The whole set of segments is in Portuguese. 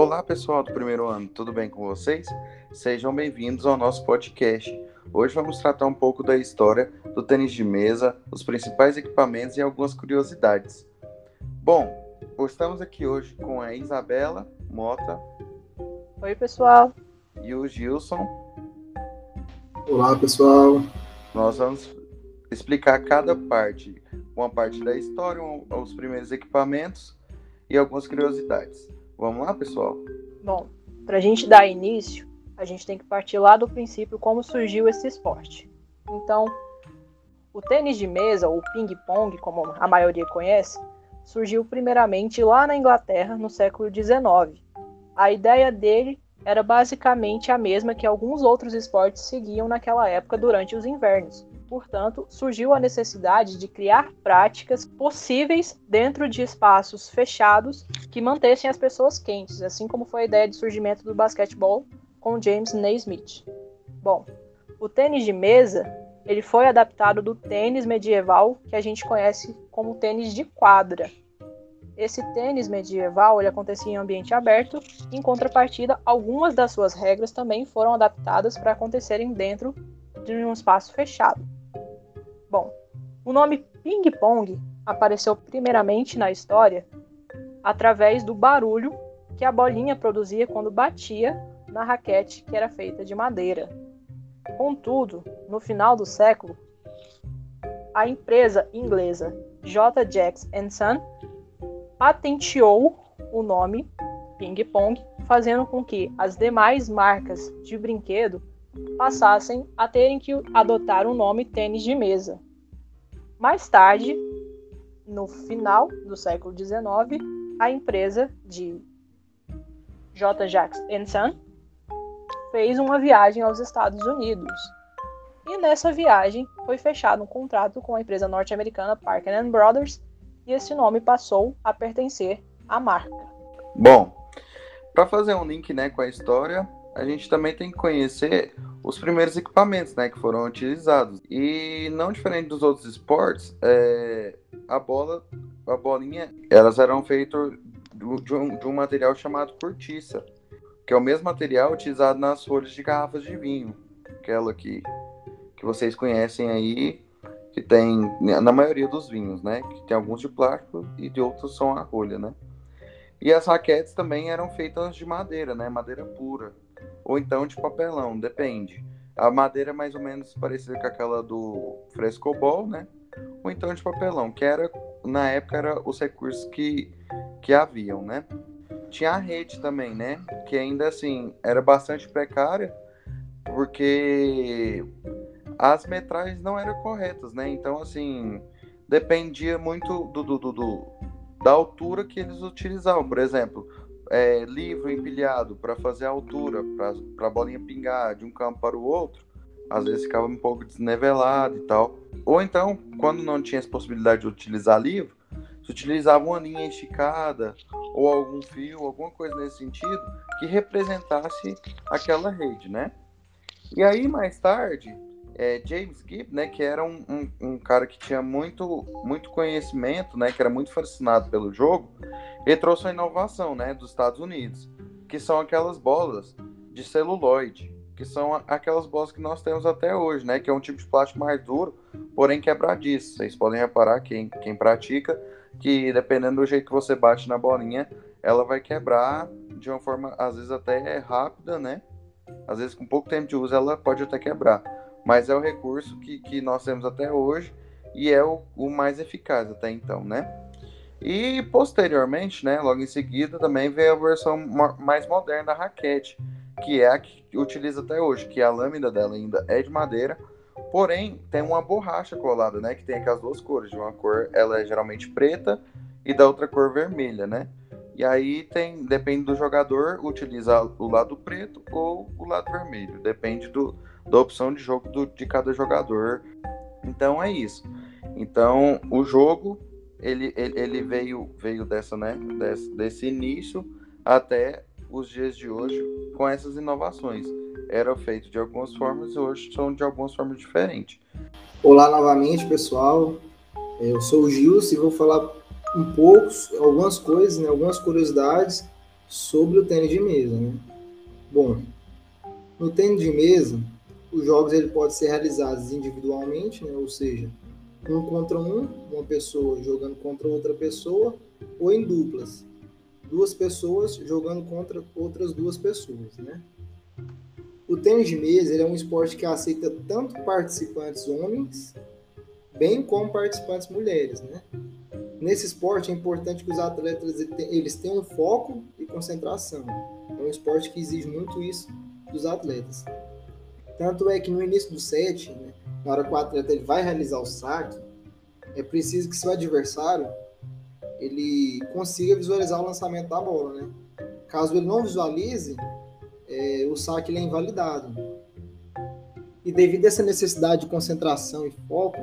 Olá, pessoal do primeiro ano, tudo bem com vocês? Sejam bem-vindos ao nosso podcast. Hoje vamos tratar um pouco da história do tênis de mesa, os principais equipamentos e algumas curiosidades. Bom, estamos aqui hoje com a Isabela Mota. Oi, pessoal. E o Gilson. Olá, pessoal. Nós vamos explicar cada parte, uma parte da história, os primeiros equipamentos e algumas curiosidades. Vamos lá, pessoal? Bom, para a gente dar início, a gente tem que partir lá do princípio como surgiu esse esporte. Então, o tênis de mesa, ou ping-pong, como a maioria conhece, surgiu primeiramente lá na Inglaterra no século XIX. A ideia dele era basicamente a mesma que alguns outros esportes seguiam naquela época durante os invernos, Portanto, surgiu a necessidade de criar práticas possíveis dentro de espaços fechados que mantessem as pessoas quentes, assim como foi a ideia de surgimento do basquetebol com James Naismith. Bom, o tênis de mesa ele foi adaptado do tênis medieval que a gente conhece como tênis de quadra. Esse tênis medieval ele acontecia em ambiente aberto, em contrapartida, algumas das suas regras também foram adaptadas para acontecerem dentro de um espaço fechado. O nome ping-pong apareceu primeiramente na história através do barulho que a bolinha produzia quando batia na raquete que era feita de madeira. Contudo, no final do século, a empresa inglesa J. Jacks Son patenteou o nome ping pong, fazendo com que as demais marcas de brinquedo passassem a terem que adotar o nome tênis de mesa. Mais tarde, no final do século XIX, a empresa de J. Jacques Son fez uma viagem aos Estados Unidos. E nessa viagem foi fechado um contrato com a empresa norte-americana Parker Brothers e esse nome passou a pertencer à marca. Bom, para fazer um link né, com a história, a gente também tem que conhecer os primeiros equipamentos né, que foram utilizados. E não diferente dos outros esportes, é, a bola, a bolinha, elas eram feitas de um, de um material chamado cortiça, que é o mesmo material utilizado nas folhas de garrafas de vinho, aquela que, que vocês conhecem aí, que tem na maioria dos vinhos, né? Que tem alguns de plástico e de outros são a rolha, né? E as raquetes também eram feitas de madeira, né? Madeira pura ou então de papelão, depende. A madeira é mais ou menos parecida com aquela do frescobol, né? Ou então de papelão, que era, na época, era os recursos que, que haviam, né? Tinha a rede também, né? Que ainda assim era bastante precária, porque as metragens não eram corretas, né? Então, assim, dependia muito do, do, do, do da altura que eles utilizavam. Por exemplo, é, livro empilhado para fazer a altura, para a bolinha pingar de um campo para o outro, às vezes ficava um pouco desnivelado e tal. Ou então, quando não tinha essa possibilidade de utilizar livro, se utilizava uma linha esticada ou algum fio, alguma coisa nesse sentido, que representasse aquela rede, né? E aí, mais tarde, é, James Gibb, né, que era um, um, um, cara que tinha muito, muito conhecimento, né, que era muito fascinado pelo jogo, ele trouxe uma inovação, né, dos Estados Unidos, que são aquelas bolas de celuloide, que são aquelas bolas que nós temos até hoje, né, que é um tipo de plástico mais duro, porém quebradiço. Vocês podem reparar, quem, quem pratica, que dependendo do jeito que você bate na bolinha, ela vai quebrar de uma forma, às vezes até rápida, né, às vezes com pouco tempo de uso ela pode até quebrar mas é o recurso que, que nós temos até hoje e é o, o mais eficaz até então, né? E posteriormente, né, logo em seguida, também veio a versão mais moderna da raquete, que é a que utiliza até hoje, que a lâmina dela ainda é de madeira, porém tem uma borracha colada, né, que tem aquelas duas cores, de uma cor ela é geralmente preta e da outra cor vermelha, né? E aí tem, depende do jogador, utiliza o lado preto ou o lado vermelho, depende do, da opção de jogo do, de cada jogador. Então é isso. Então o jogo ele, ele, ele veio veio dessa né desse, desse início até os dias de hoje com essas inovações. Era feito de algumas formas e hoje são de algumas formas diferentes. Olá novamente, pessoal. Eu sou o Gilson e vou falar um pouco, algumas coisas, né, algumas curiosidades sobre o tênis de mesa, né? Bom, no tênis de mesa, os jogos ele pode ser realizados individualmente, né? ou seja, um contra um, uma pessoa jogando contra outra pessoa, ou em duplas, duas pessoas jogando contra outras duas pessoas, né? O tênis de mesa é um esporte que aceita tanto participantes homens, bem como participantes mulheres, né? Nesse esporte é importante que os atletas eles tenham foco e concentração. É um esporte que exige muito isso dos atletas. Tanto é que no início do set, né, na hora que o atleta ele vai realizar o saque, é preciso que seu adversário ele consiga visualizar o lançamento da bola, né? Caso ele não visualize, é, o saque ele é invalidado. E devido a essa necessidade de concentração e foco,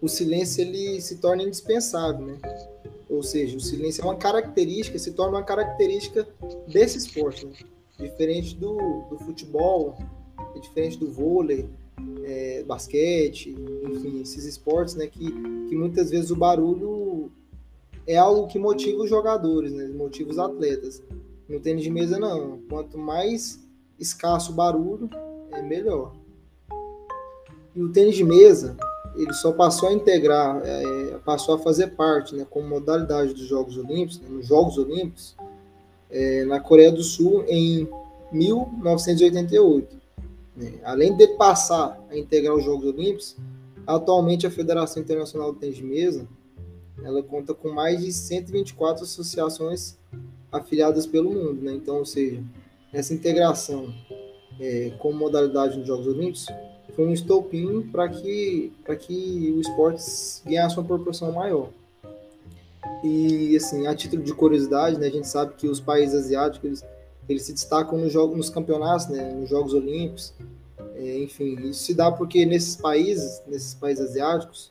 o silêncio ele se torna indispensável, né? Ou seja, o silêncio é uma característica, se torna uma característica desse esporte, né? diferente do, do futebol, diferente do vôlei, é, basquete, enfim, esses esportes, né? Que, que muitas vezes o barulho é algo que motiva os jogadores, né? Motiva os atletas. No tênis de mesa não. Quanto mais escasso o barulho, é melhor. E o tênis de mesa, ele só passou a integrar, é, passou a fazer parte, né, como modalidade dos Jogos Olímpicos, né, nos Jogos Olímpicos, é, na Coreia do Sul em 1988. Né. Além de passar a integrar os Jogos Olímpicos, atualmente a Federação Internacional do Tênis de Mesa ela conta com mais de 124 associações afiliadas pelo mundo, né? Então, ou seja, essa integração é, como modalidade nos Jogos Olímpicos foi um estopim para que, que o esporte ganhasse uma proporção maior. E, assim, a título de curiosidade, né, a gente sabe que os países asiáticos, eles, eles se destacam nos, jogos, nos campeonatos, né, nos Jogos Olímpicos, é, enfim, isso se dá porque nesses países, nesses países asiáticos,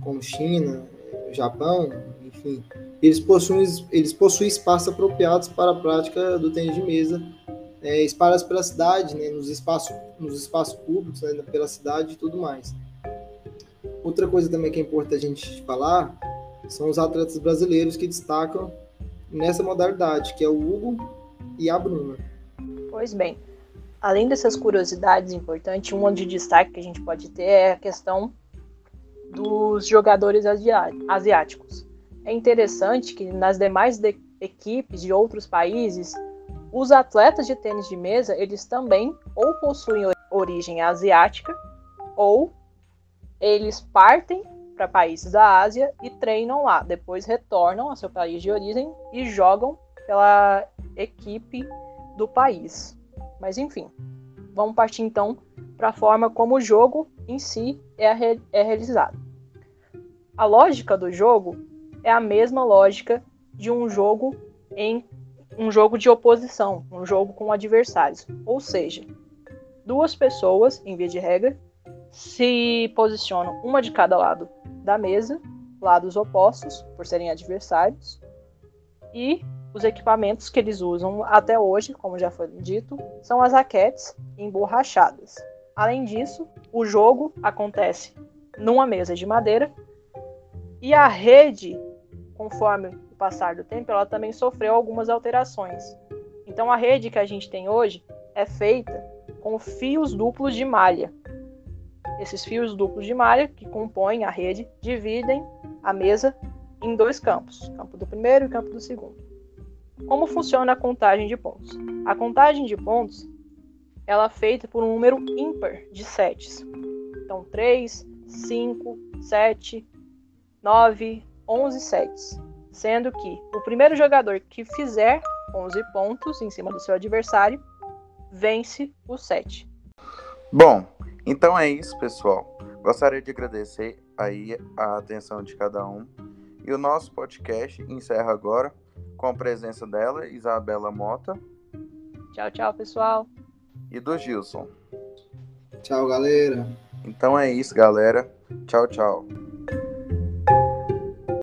como China, Japão, enfim, eles possuem, eles possuem espaços apropriados para a prática do tênis de mesa, é, espalhados pela cidade, né, nos, espaços, nos espaços públicos, né, pela cidade e tudo mais. Outra coisa também que é importante a gente falar são os atletas brasileiros que destacam nessa modalidade, que é o Hugo e a Bruna. Pois bem, além dessas curiosidades importantes, um de destaque que a gente pode ter é a questão dos jogadores asiáticos. É interessante que nas demais de equipes de outros países, os atletas de tênis de mesa, eles também ou possuem origem asiática ou eles partem para países da Ásia e treinam lá, depois retornam ao seu país de origem e jogam pela equipe do país. Mas enfim, vamos partir então para a forma como o jogo em si é, re é realizado. A lógica do jogo é a mesma lógica de um jogo em um jogo de oposição, um jogo com adversários. Ou seja, duas pessoas, em via de regra, se posicionam uma de cada lado da mesa, lados opostos, por serem adversários, e os equipamentos que eles usam até hoje, como já foi dito, são as raquetes emborrachadas. Além disso, o jogo acontece numa mesa de madeira e a rede, conforme o passar do tempo, ela também sofreu algumas alterações. Então a rede que a gente tem hoje é feita com fios duplos de malha. Esses fios duplos de malha que compõem a rede dividem a mesa em dois campos, campo do primeiro e campo do segundo. Como funciona a contagem de pontos? A contagem de pontos ela é feita por um número ímpar de sets. Então, 3, 5, 7, 9, 11 sets. Sendo que o primeiro jogador que fizer 11 pontos em cima do seu adversário vence o set. Bom, então é isso, pessoal. Gostaria de agradecer aí a atenção de cada um. E o nosso podcast encerra agora com a presença dela, Isabela Mota. Tchau, tchau, pessoal e do Gilson. Tchau, galera. Então é isso, galera. Tchau, tchau.